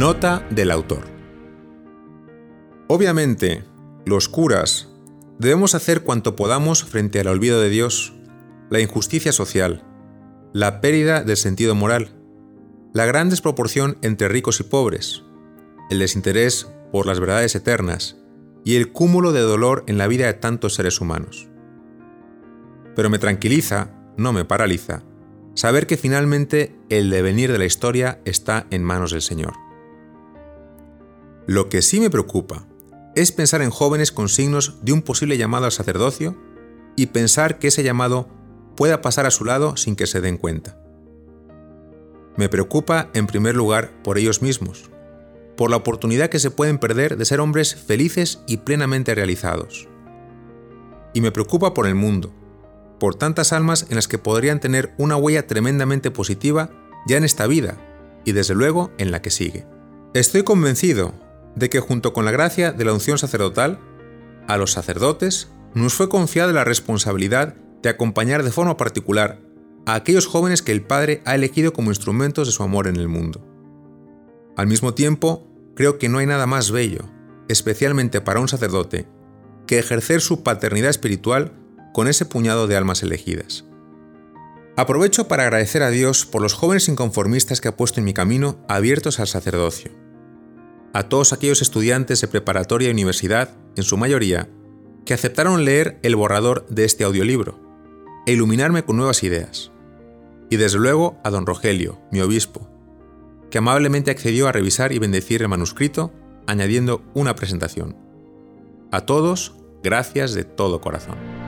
Nota del autor. Obviamente, los curas debemos hacer cuanto podamos frente al olvido de Dios, la injusticia social, la pérdida del sentido moral, la gran desproporción entre ricos y pobres, el desinterés por las verdades eternas y el cúmulo de dolor en la vida de tantos seres humanos. Pero me tranquiliza, no me paraliza, saber que finalmente el devenir de la historia está en manos del Señor. Lo que sí me preocupa es pensar en jóvenes con signos de un posible llamado al sacerdocio y pensar que ese llamado pueda pasar a su lado sin que se den cuenta. Me preocupa en primer lugar por ellos mismos, por la oportunidad que se pueden perder de ser hombres felices y plenamente realizados. Y me preocupa por el mundo, por tantas almas en las que podrían tener una huella tremendamente positiva ya en esta vida y desde luego en la que sigue. Estoy convencido de que junto con la gracia de la unción sacerdotal, a los sacerdotes nos fue confiada la responsabilidad de acompañar de forma particular a aquellos jóvenes que el Padre ha elegido como instrumentos de su amor en el mundo. Al mismo tiempo, creo que no hay nada más bello, especialmente para un sacerdote, que ejercer su paternidad espiritual con ese puñado de almas elegidas. Aprovecho para agradecer a Dios por los jóvenes inconformistas que ha puesto en mi camino abiertos al sacerdocio a todos aquellos estudiantes de preparatoria y universidad, en su mayoría, que aceptaron leer el borrador de este audiolibro e iluminarme con nuevas ideas. Y desde luego a don Rogelio, mi obispo, que amablemente accedió a revisar y bendecir el manuscrito, añadiendo una presentación. A todos, gracias de todo corazón.